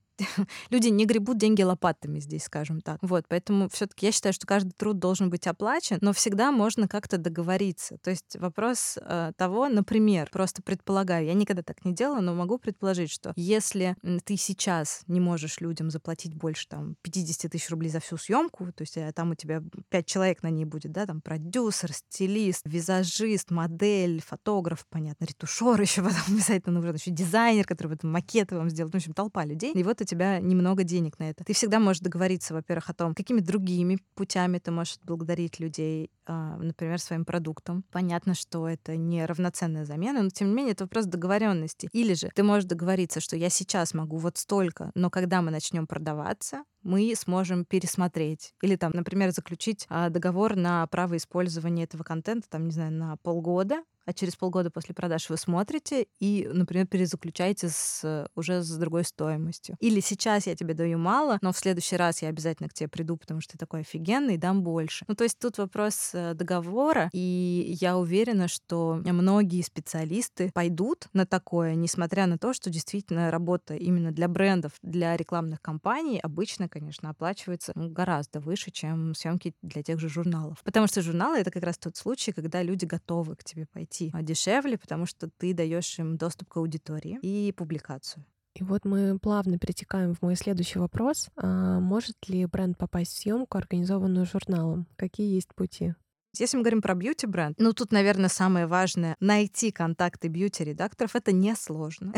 B: <laughs> люди не гребут деньги лопатами здесь, скажем так. Вот, поэтому все-таки я считаю, что каждый труд должен быть оплачен, но всегда можно как-то договориться. То есть вопрос э, того, например, просто предполагаю, я никогда так не делала, но могу предположить, что если ты сейчас не можешь людям заплатить больше там 50 тысяч рублей за всю съемку, то есть э, там у тебя пять человек на ней будет, да, там продюсер, стилист, визажист, модель, фотограф, понятно, ретушер <laughs> еще потом обязательно нужен, еще дизайнер, который потом макеты вам сделает, ну, в общем, толпа людей. И вот тебя немного денег на это. Ты всегда можешь договориться, во-первых, о том, какими другими путями ты можешь благодарить людей, а, например, своим продуктом. Понятно, что это не равноценная замена, но тем не менее это вопрос договоренности. Или же ты можешь договориться, что я сейчас могу вот столько, но когда мы начнем продаваться, мы сможем пересмотреть. Или там, например, заключить а, договор на право использования этого контента, там, не знаю, на полгода, а через полгода после продаж вы смотрите и, например, перезаключаете с, уже с другой стоимостью. Или сейчас я тебе даю мало, но в следующий раз я обязательно к тебе приду, потому что ты такой офигенный, и дам больше. Ну, то есть тут вопрос э, договора, и я уверена, что многие специалисты пойдут на такое, несмотря на то, что действительно работа именно для брендов, для рекламных кампаний обычно, конечно, оплачивается гораздо выше, чем съемки для тех же журналов. Потому что журналы — это как раз тот случай, когда люди готовы к тебе пойти а, дешевле, потому что ты даешь им доступ к аудитории и публикацию.
A: И вот мы плавно перетекаем в мой следующий вопрос. А может ли бренд попасть в съемку, организованную журналом? Какие есть пути?
B: Если мы говорим про бьюти-бренд, ну тут, наверное, самое важное — найти контакты бьюти-редакторов. Это несложно.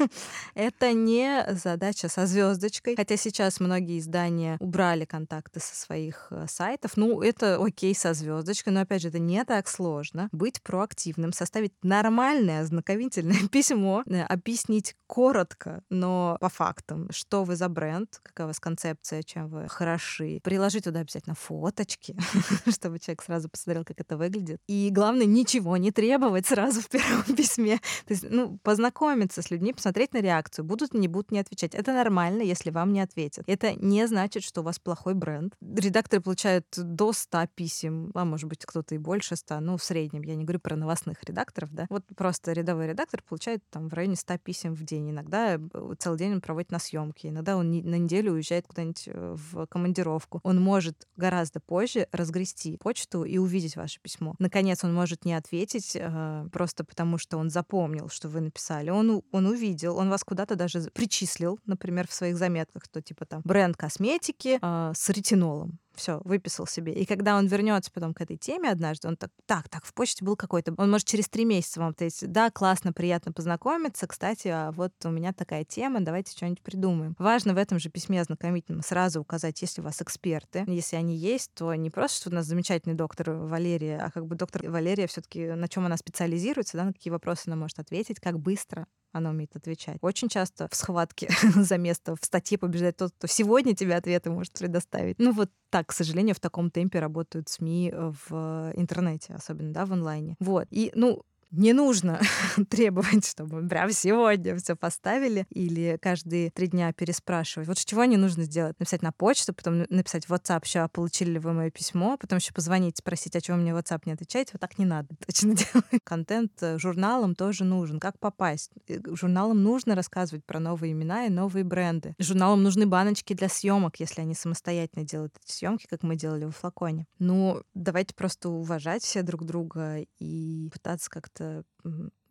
B: <laughs> Это не задача со звездочкой. Хотя сейчас многие издания убрали контакты со своих э, сайтов. Ну, это окей со звездочкой, но, опять же, это не так сложно. Быть проактивным, составить нормальное ознакомительное <laughs> письмо, э, объяснить коротко, но по фактам, что вы за бренд, какая у вас концепция, чем вы хороши. Приложить туда обязательно фоточки, <laughs> чтобы человек сразу посмотрел, как это выглядит. И главное, ничего не требовать сразу в первом <laughs> письме. То есть, ну, познакомиться с людьми, посмотреть на реакцию. Будут, не будут не отвечать. Это нормально, если вам не ответят. Это не значит, что у вас плохой бренд. Редакторы получают до 100 писем, а может быть, кто-то и больше 100, ну, в среднем. Я не говорю про новостных редакторов, да. Вот просто рядовой редактор получает там в районе 100 писем в день. Иногда э, целый день он проводит на съемке, иногда он на неделю уезжает куда-нибудь э, в командировку. Он может гораздо позже разгрести почту и увидеть ваше письмо. Наконец, он может не ответить э, просто потому, что он запомнил, что вы написали. Он, он увидел, он вас куда-то даже причислил, например, в своих заметках, что типа там бренд косметики э, с ретинолом все, выписал себе. И когда он вернется потом к этой теме однажды, он так, так, так, в почте был какой-то. Он может через три месяца вам ответить, да, классно, приятно познакомиться, кстати, а вот у меня такая тема, давайте что-нибудь придумаем. Важно в этом же письме ознакомительном сразу указать, если у вас эксперты. Если они есть, то не просто, что у нас замечательный доктор Валерия, а как бы доктор Валерия все таки на чем она специализируется, да, на какие вопросы она может ответить, как быстро она умеет отвечать. Очень часто в схватке <laughs> за место в статье побеждает тот, кто сегодня тебе ответы может предоставить. Ну вот так, к сожалению, в таком темпе работают СМИ в интернете, особенно, да, в онлайне. Вот. И, ну, не нужно <laughs> требовать, чтобы прям сегодня все поставили или каждые три дня переспрашивать. Вот чего не нужно сделать? Написать на почту, потом написать в WhatsApp, что получили ли вы мое письмо, потом еще позвонить, спросить, а чего мне WhatsApp не отвечаете. Вот так не надо <laughs> точно делать. Контент э, журналам тоже нужен. Как попасть? Э, журналам нужно рассказывать про новые имена и новые бренды. Журналам нужны баночки для съемок, если они самостоятельно делают эти съемки, как мы делали в флаконе. Ну, давайте просто уважать все друг друга и пытаться как-то как-то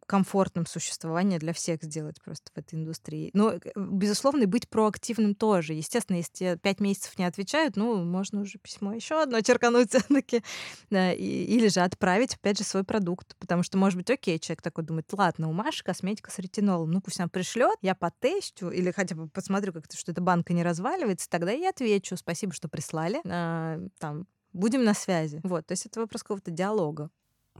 B: комфортным существование для всех сделать просто в этой индустрии. Но, э, безусловно, и быть проактивным тоже. Естественно, если тебе пять месяцев не отвечают, ну, можно уже письмо еще одно черкануть <laughs> все-таки. Да, или же отправить, опять же, свой продукт. Потому что, может быть, окей, человек такой думает, ладно, у Маши косметика с ретинолом, ну, пусть она пришлет, я потестю, или хотя бы посмотрю, как то что эта банка не разваливается, тогда я отвечу, спасибо, что прислали. А, там, будем на связи. Вот, то есть это вопрос какого-то диалога.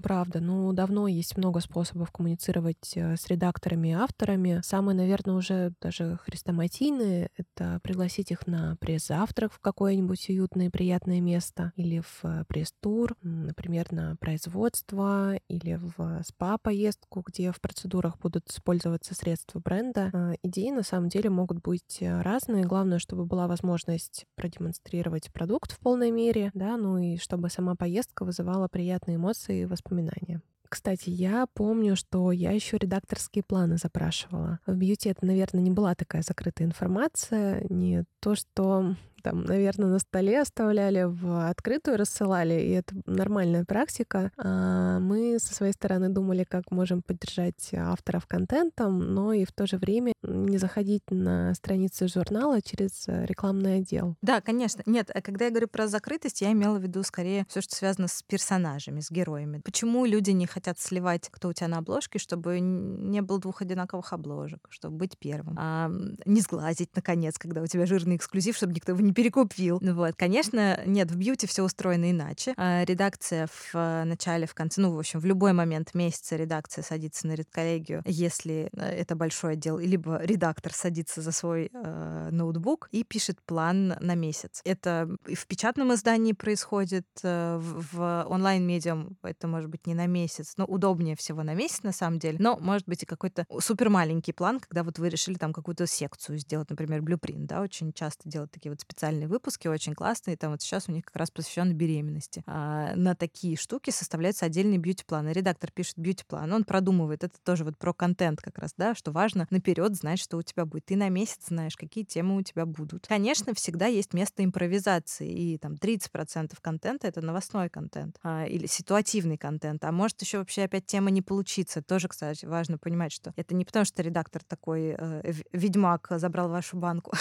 A: Правда, ну давно есть много способов коммуницировать э, с редакторами и авторами. Самые, наверное, уже даже хрестоматийные — это пригласить их на пресс-завтрак в какое-нибудь уютное и приятное место или в э, пресс-тур, например, на производство или в спа-поездку, где в процедурах будут использоваться средства бренда. Э, идеи на самом деле могут быть разные. Главное, чтобы была возможность продемонстрировать продукт в полной мере, да, ну и чтобы сама поездка вызывала приятные эмоции и воспоминания. Кстати, я помню, что я еще редакторские планы запрашивала. В бьюти это, наверное, не была такая закрытая информация, не то, что там, наверное, на столе оставляли, в открытую рассылали, и это нормальная практика. А мы со своей стороны думали, как можем поддержать авторов контентом, но и в то же время не заходить на страницы журнала через рекламный отдел.
B: Да, конечно. Нет, а когда я говорю про закрытость, я имела в виду скорее все, что связано с персонажами, с героями. Почему люди не хотят сливать, кто у тебя на обложке, чтобы не было двух одинаковых обложек, чтобы быть первым. А не сглазить, наконец, когда у тебя жирный эксклюзив, чтобы никто его не перекупил. Ну вот, конечно, нет, в бьюти все устроено иначе. А редакция в э, начале, в конце, ну, в общем, в любой момент месяца редакция садится на редколлегию, если э, это большой отдел, либо редактор садится за свой э, ноутбук и пишет план на месяц. Это в печатном издании происходит, э, в, в онлайн-медиум это может быть не на месяц, но удобнее всего на месяц на самом деле, но может быть и какой-то супер маленький план, когда вот вы решили там какую-то секцию сделать, например, блюпринт, да, очень часто делают такие вот специальные специальные выпуски, очень классные. Там вот сейчас у них как раз посвящен беременности. А на такие штуки составляется отдельный бьюти-план. И редактор пишет бьюти-план, он продумывает. Это тоже вот про контент как раз, да, что важно наперед знать, что у тебя будет. Ты на месяц знаешь, какие темы у тебя будут. Конечно, всегда есть место импровизации. И там 30% контента — это новостной контент а, или ситуативный контент. А может еще вообще опять тема не получиться. Тоже, кстати, важно понимать, что это не потому, что редактор такой э, ведьмак забрал вашу банку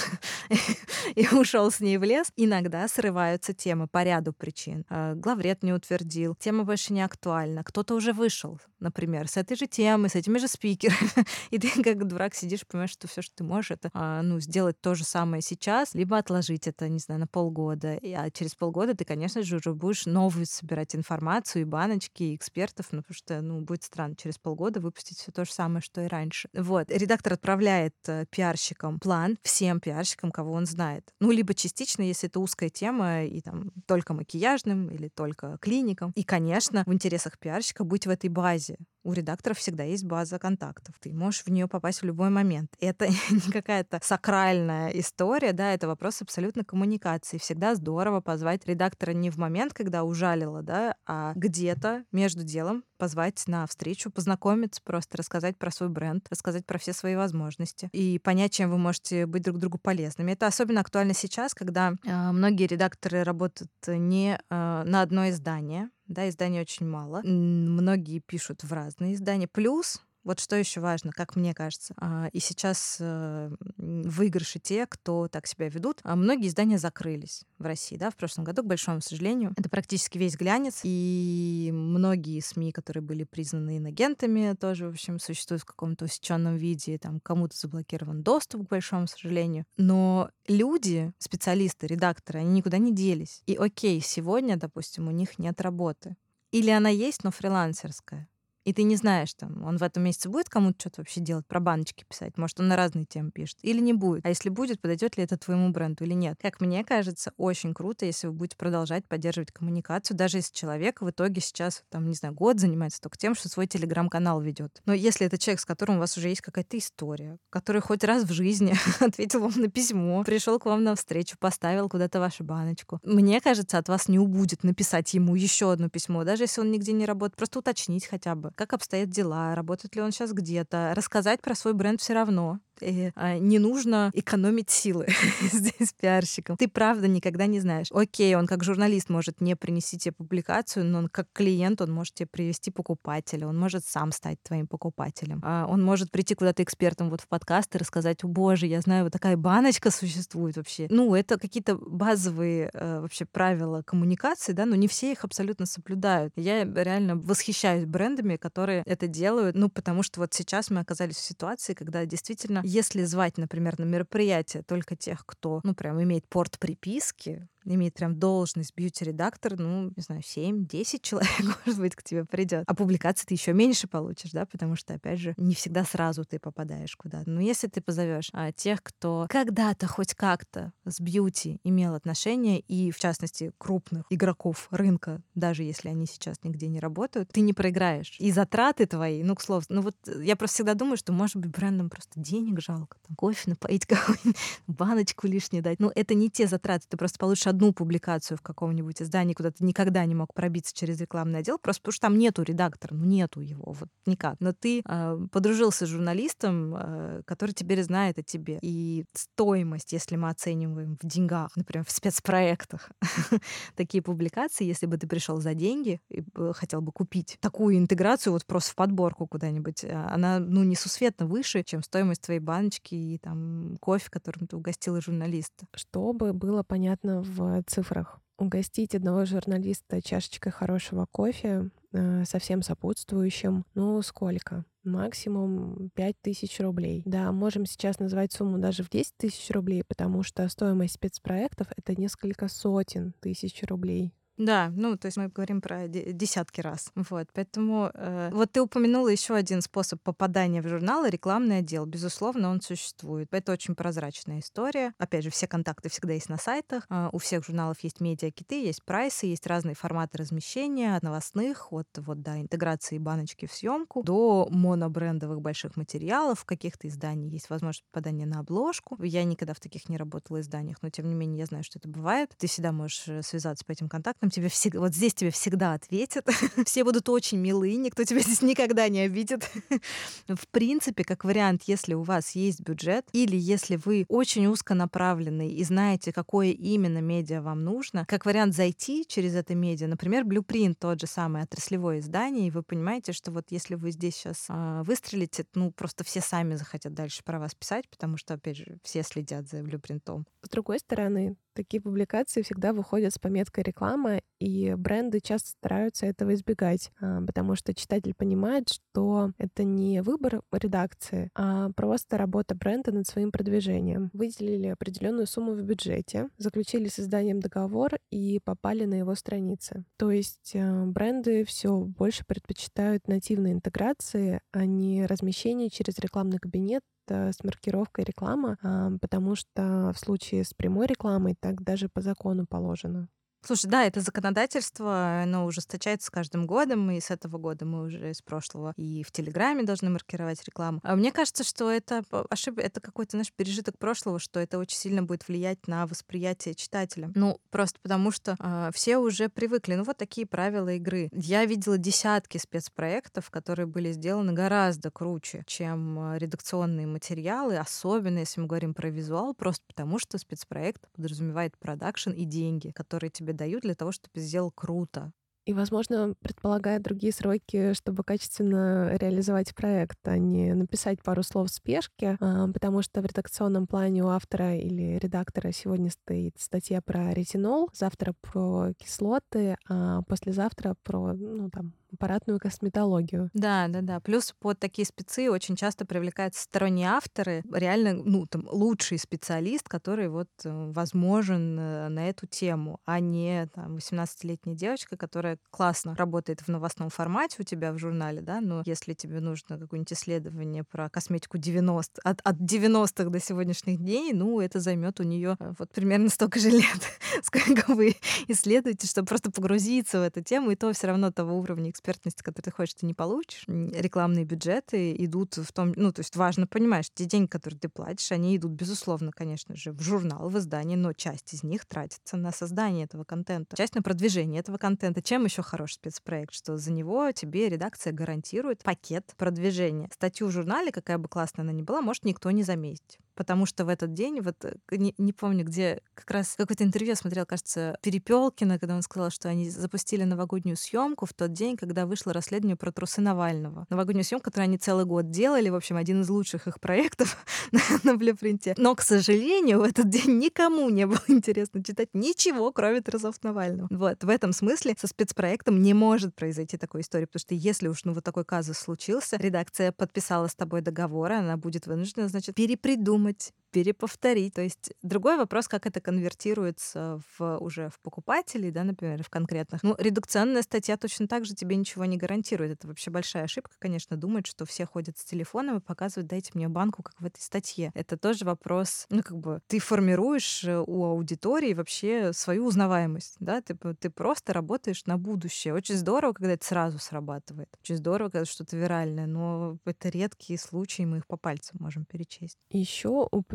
B: <laughs> и ушел с ней в лес, иногда срываются темы по ряду причин. А, главред не утвердил, тема больше не актуальна, кто-то уже вышел, например, с этой же темой, с этими же спикерами, <laughs> и ты как дурак сидишь, понимаешь, что все, что ты можешь, это а, ну, сделать то же самое сейчас, либо отложить это, не знаю, на полгода. А через полгода ты, конечно же, уже будешь новую собирать информацию и баночки, и экспертов, ну, потому что, ну, будет странно через полгода выпустить все то же самое, что и раньше. Вот. Редактор отправляет э, пиарщикам план, всем пиарщикам, кого он знает. Ну, либо либо частично, если это узкая тема и там только макияжным или только клиникам. И, конечно, в интересах пиарщика быть в этой базе. У редакторов всегда есть база контактов. Ты можешь в нее попасть в любой момент. Это <laughs> не какая-то сакральная история, да, это вопрос абсолютно коммуникации. Всегда здорово позвать редактора не в момент, когда ужалила, да, а где-то между делом позвать на встречу, познакомиться, просто рассказать про свой бренд, рассказать про все свои возможности и понять, чем вы можете быть друг другу полезными. Это особенно актуально сейчас, когда э, многие редакторы работают не э, на одно издание, да, изданий очень мало. Многие пишут в разные издания. Плюс вот что еще важно, как мне кажется. А, и сейчас э, выигрыши те, кто так себя ведут. А многие издания закрылись в России, да, в прошлом году, к большому сожалению. Это практически весь глянец. И многие СМИ, которые были признаны инагентами, тоже, в общем, существуют в каком-то усеченном виде. Там кому-то заблокирован доступ, к большому сожалению. Но люди, специалисты, редакторы, они никуда не делись. И окей, сегодня, допустим, у них нет работы. Или она есть, но фрилансерская и ты не знаешь, там, он в этом месяце будет кому-то что-то вообще делать, про баночки писать, может, он на разные темы пишет, или не будет. А если будет, подойдет ли это твоему бренду или нет. Как мне кажется, очень круто, если вы будете продолжать поддерживать коммуникацию, даже если человек в итоге сейчас, там, не знаю, год занимается только тем, что свой телеграм-канал ведет. Но если это человек, с которым у вас уже есть какая-то история, который хоть раз в жизни <laughs> ответил вам на письмо, пришел к вам на встречу, поставил куда-то вашу баночку, мне кажется, от вас не убудет написать ему еще одно письмо, даже если он нигде не работает, просто уточнить хотя бы как обстоят дела, работает ли он сейчас где-то, рассказать про свой бренд все равно и а, не нужно экономить силы <laughs> здесь пиарщиком. Ты правда никогда не знаешь. Окей, он как журналист может не принести тебе публикацию, но он как клиент, он может тебе привести покупателя, он может сам стать твоим покупателем. А он может прийти куда-то экспертом вот в подкаст и рассказать, о боже, я знаю, вот такая баночка существует вообще. Ну, это какие-то базовые э, вообще правила коммуникации, да, но не все их абсолютно соблюдают. Я реально восхищаюсь брендами, которые это делают, ну, потому что вот сейчас мы оказались в ситуации, когда действительно если звать, например, на мероприятие только тех, кто, ну, прям имеет порт приписки, имеет прям должность бьюти-редактор, ну, не знаю, 7-10 <laughs> человек, может быть, к тебе придет. А публикации ты еще меньше получишь, да, потому что, опять же, не всегда сразу ты попадаешь куда-то. Но если ты позовешь а, тех, кто когда-то хоть как-то с бьюти имел отношение, и, в частности, крупных игроков рынка, даже если они сейчас нигде не работают, ты не проиграешь. И затраты твои, ну, к слову, ну вот я просто всегда думаю, что, может быть, брендам просто денег жалко, там, кофе напоить <laughs> баночку лишнее дать. Ну, это не те затраты, ты просто получишь одну публикацию в каком-нибудь издании, куда ты никогда не мог пробиться через рекламный отдел, просто потому что там нету редактора, ну нету его, вот никак. Но ты э, подружился с журналистом, э, который теперь знает о тебе. И стоимость, если мы оцениваем в деньгах, например, в спецпроектах, <laughs> такие публикации, если бы ты пришел за деньги и хотел бы купить такую интеграцию вот просто в подборку куда-нибудь, э, она, ну, несусветно выше, чем стоимость твоей баночки и там кофе, которым ты угостила журналиста.
A: Чтобы было понятно в цифрах. Угостить одного журналиста чашечкой хорошего кофе э, со всем сопутствующим, ну сколько? Максимум 5 тысяч рублей. Да, можем сейчас назвать сумму даже в 10 тысяч рублей, потому что стоимость спецпроектов — это несколько сотен тысяч рублей
B: да, ну, то есть мы говорим про десятки раз. Вот, поэтому э, вот ты упомянула еще один способ попадания в журнал — рекламный отдел. Безусловно, он существует. Это очень прозрачная история. Опять же, все контакты всегда есть на сайтах. Э, у всех журналов есть медиакиты, есть прайсы, есть разные форматы размещения, новостных, от вот, да, интеграции баночки в съемку до монобрендовых больших материалов. В каких-то изданиях есть возможность попадания на обложку. Я никогда в таких не работала изданиях, но тем не менее я знаю, что это бывает. Ты всегда можешь э, связаться по этим контактам там тебе всегда, вот здесь тебе всегда ответят. <laughs> Все будут очень милы, никто тебя здесь никогда не обидит. <laughs> В принципе, как вариант, если у вас есть бюджет, или если вы очень узконаправленный и знаете, какое именно медиа вам нужно, как вариант зайти через это медиа, например, Blueprint, тот же самый отраслевое издание, и вы понимаете, что вот если вы здесь сейчас а, выстрелите, ну, просто все сами захотят дальше про вас писать, потому что, опять же, все следят за Blueprint.
A: С другой стороны, Такие публикации всегда выходят с пометкой реклама, и бренды часто стараются этого избегать, а, потому что читатель понимает, что это не выбор редакции, а просто работа бренда над своим продвижением. Выделили определенную сумму в бюджете, заключили с изданием договор и попали на его страницы. То есть э, бренды все больше предпочитают нативные интеграции, а не размещение через рекламный кабинет с маркировкой реклама, потому что в случае с прямой рекламой так даже по закону положено.
B: Слушай, да, это законодательство, оно ужесточается с каждым годом, и с этого года мы уже из прошлого и в Телеграме должны маркировать рекламу. А мне кажется, что это ошибка, это какой-то наш пережиток прошлого, что это очень сильно будет влиять на восприятие читателя. Ну, просто потому что э, все уже привыкли. Ну, вот такие правила игры. Я видела десятки спецпроектов, которые были сделаны гораздо круче, чем а, редакционные материалы, особенно если мы говорим про визуал, просто потому что спецпроект подразумевает продакшн и деньги, которые тебе дают для того, чтобы сделал круто.
A: И, возможно, предполагает другие сроки, чтобы качественно реализовать проект, а не написать пару слов в спешке, а, потому что в редакционном плане у автора или редактора сегодня стоит статья про ретинол, завтра про кислоты, а послезавтра про, ну, там, аппаратную косметологию.
B: Да, да, да. Плюс под такие спецы очень часто привлекаются сторонние авторы, реально, ну, там, лучший специалист, который вот э, возможен э, на эту тему, а не там 18-летняя девочка, которая классно работает в новостном формате у тебя в журнале, да, но если тебе нужно какое-нибудь исследование про косметику 90 от, от 90-х до сегодняшних дней, ну, это займет у нее э, вот примерно столько же лет, <laughs> сколько вы исследуете, чтобы просто погрузиться в эту тему, и то все равно того уровня экспертности, который ты хочешь, ты не получишь. Рекламные бюджеты идут в том, ну, то есть важно понимать, что те деньги, которые ты платишь, они идут, безусловно, конечно же, в журнал, в издание, но часть из них тратится на создание этого контента, часть на продвижение этого контента. Чем еще хороший спецпроект, что за него тебе редакция гарантирует пакет продвижения. Статью в журнале, какая бы классная она ни была, может никто не заметить потому что в этот день, вот э, не, не помню, где как раз какое-то интервью смотрел, кажется, Перепелкина, когда он сказал, что они запустили новогоднюю съемку в тот день, когда вышло расследование про трусы Навального. Новогоднюю съемку, которую они целый год делали, в общем, один из лучших их проектов <laughs> на, на блюпринте. Но, к сожалению, в этот день никому не было <laughs> интересно читать ничего, кроме трусов Навального. Вот, в этом смысле со спецпроектом не может произойти такой истории, потому что если уж ну вот такой казус случился, редакция подписала с тобой договор, она будет вынуждена, значит, перепридумать передумать, переповторить. То есть другой вопрос, как это конвертируется в, уже в покупателей, да, например, в конкретных. Ну, редукционная статья точно так же тебе ничего не гарантирует. Это вообще большая ошибка, конечно, думать, что все ходят с телефоном и показывают, дайте мне банку, как в этой статье. Это тоже вопрос, ну, как бы, ты формируешь э, у аудитории вообще свою узнаваемость, да, ты, ты просто работаешь на будущее. Очень здорово, когда это сразу срабатывает. Очень здорово, когда что-то виральное, но это редкие случаи, мы их по пальцам можем перечесть.
A: Еще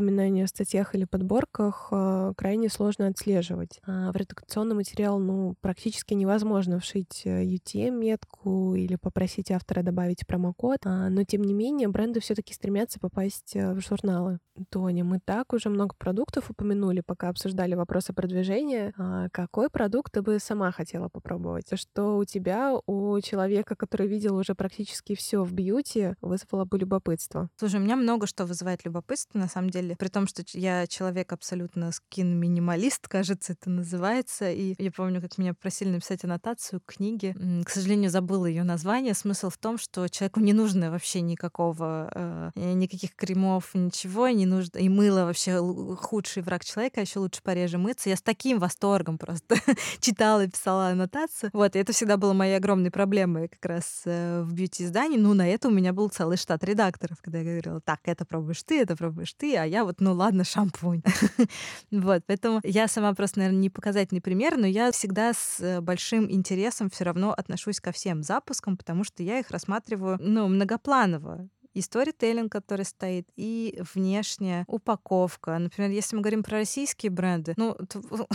A: упоминания в статьях или подборках э, крайне сложно отслеживать. А в редакционный материал ну, практически невозможно вшить UTM-метку э, или попросить автора добавить промокод, а, но тем не менее бренды все таки стремятся попасть э, в журналы. Тоня, мы так уже много продуктов упомянули, пока обсуждали вопросы продвижения. А какой продукт ты бы сама хотела попробовать? Что у тебя, у человека, который видел уже практически все в бьюти, вызвало бы любопытство?
B: Слушай, у меня много что вызывает любопытство, на самом деле. При том, что я человек абсолютно скин-минималист, <laughs> кажется, это называется. И я помню, как меня просили написать аннотацию к книге. К сожалению, забыла ее название. Смысл в том, что человеку не нужно вообще никакого, э, никаких кремов, ничего, не нужно. И мыло вообще худший враг человека, а еще лучше пореже мыться. Я с таким восторгом просто <laughs> читала и писала аннотацию. Вот, и это всегда было моей огромной проблемой как раз э, в бьюти-издании. Ну, на это у меня был целый штат редакторов, когда я говорила, так, это пробуешь ты, это пробуешь ты, а я вот, ну ладно, шампунь. <laughs> вот, поэтому я сама просто, наверное, не показательный пример, но я всегда с э, большим интересом все равно отношусь ко всем запускам, потому что я их рассматриваю, ну, многопланово и сторителлинг, который стоит, и внешняя упаковка. Например, если мы говорим про российские бренды, ну, то...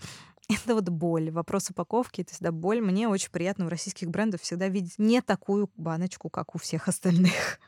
B: <laughs> это вот боль. Вопрос упаковки — это всегда боль. Мне очень приятно в российских брендах всегда видеть не такую баночку, как у всех остальных.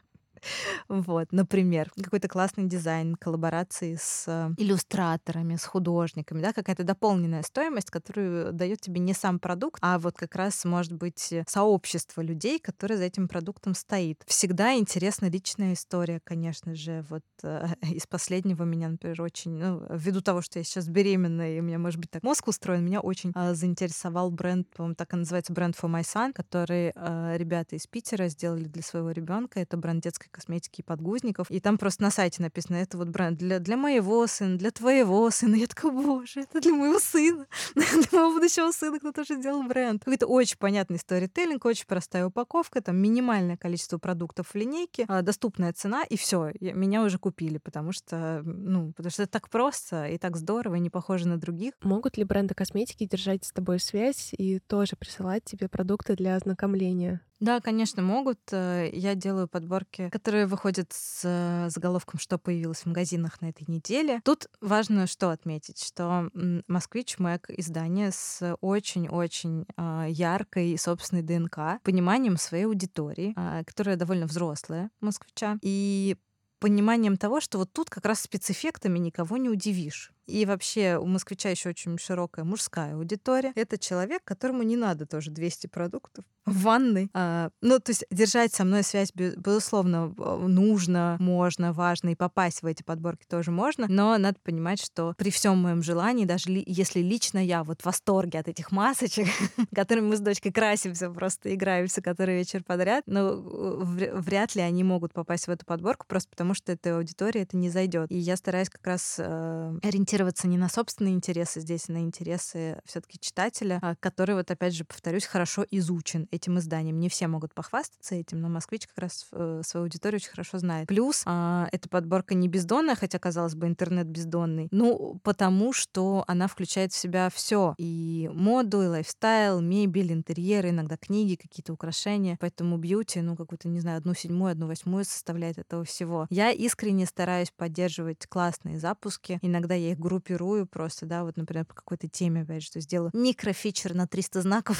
B: <laughs> Вот, например, какой-то классный дизайн, коллаборации с э, иллюстраторами, с художниками, да, какая-то дополненная стоимость, которую дает тебе не сам продукт, а вот как раз, может быть, сообщество людей, которые за этим продуктом стоит. Всегда интересна личная история, конечно же. Вот э, <laughs> из последнего меня, например, очень, ну, ввиду того, что я сейчас беременна, и у меня, может быть, так мозг устроен, меня очень э, заинтересовал бренд, по-моему, так и называется бренд For My Son, который э, ребята из Питера сделали для своего ребенка. Это бренд детской косметики и подгузников. И там просто на сайте написано, это вот бренд для, для моего сына, для твоего сына. Я такая, боже, это для моего сына, <laughs> для моего будущего сына кто тоже сделал бренд. Это очень понятный сторителлинг, очень простая упаковка, там минимальное количество продуктов в линейке, а, доступная цена, и все, меня уже купили, потому что, ну, потому что это так просто и так здорово, и не похоже на других.
A: Могут ли бренды косметики держать с тобой связь и тоже присылать тебе продукты для ознакомления?
B: Да, конечно, могут. Э, я делаю подборки, которые выходят с э, заголовком, что появилось в магазинах на этой неделе. Тут важно что отметить, что «Москвич Мэг» издание с очень-очень а, яркой собственной ДНК, пониманием своей аудитории, а, которая довольно взрослая москвича, и пониманием того, что вот тут как раз спецэффектами никого не удивишь. И вообще у москвича еще очень широкая мужская аудитория. Это человек, которому не надо тоже 200 продуктов <laughs> в ванной. А, ну, то есть держать со мной связь, безусловно, нужно, можно, важно, и попасть в эти подборки тоже можно, но надо понимать, что при всем моем желании, даже ли, если лично я вот в восторге от этих масочек, <laughs> которыми мы с дочкой красимся, просто играемся который вечер подряд, но вряд ли они могут попасть в эту подборку, просто потому что этой аудитории это не зайдет. И я стараюсь как раз э, ориентироваться не на собственные интересы здесь, а на интересы все-таки читателя, а, который, вот опять же, повторюсь, хорошо изучен этим изданием. Не все могут похвастаться этим, но москвич как раз э, свою аудиторию очень хорошо знает. Плюс э, эта подборка не бездонная, хотя, казалось бы, интернет бездонный. Ну, потому что она включает в себя все. И моду, и лайфстайл, мебель, интерьеры, иногда книги, какие-то украшения. Поэтому бьюти, ну, какую-то, не знаю, одну седьмую, одну восьмую составляет этого всего. Я искренне стараюсь поддерживать классные запуски. Иногда я их группирую просто, да, вот, например, по какой-то теме, опять что сделаю микрофичер на 300 знаков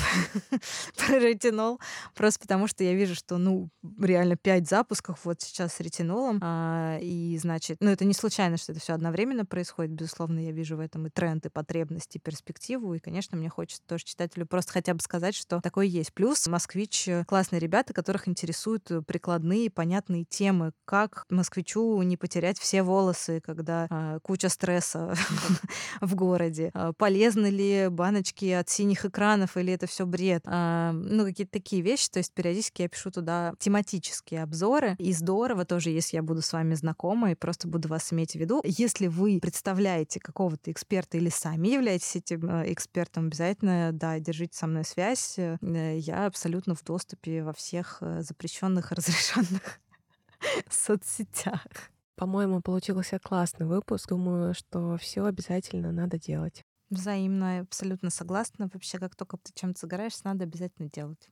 B: <laughs> про ретинол, просто потому что я вижу, что, ну, реально пять запусков вот сейчас с ретинолом, а, и, значит, ну, это не случайно, что это все одновременно происходит, безусловно, я вижу в этом и тренд, и потребности, и перспективу, и, конечно, мне хочется тоже читателю просто хотя бы сказать, что такое есть. Плюс «Москвич» — классные ребята, которых интересуют прикладные, понятные темы, как москвичу не потерять все волосы, когда а, куча стресса <laughs> в городе, а, полезны ли баночки от синих экранов, или это все бред, а, ну, какие-то такие вещи. То есть периодически я пишу туда тематические обзоры. И здорово тоже, если я буду с вами знакома и просто буду вас иметь в виду. Если вы представляете какого-то эксперта или сами являетесь этим э, экспертом, обязательно, да, держите со мной связь. Э, я абсолютно в доступе во всех э, запрещенных и <laughs> разрешенных <laughs> соцсетях.
A: По-моему, получился классный выпуск. Думаю, что все обязательно надо делать.
B: Взаимно, абсолютно согласна. Вообще, как только ты чем-то загораешься, надо обязательно делать.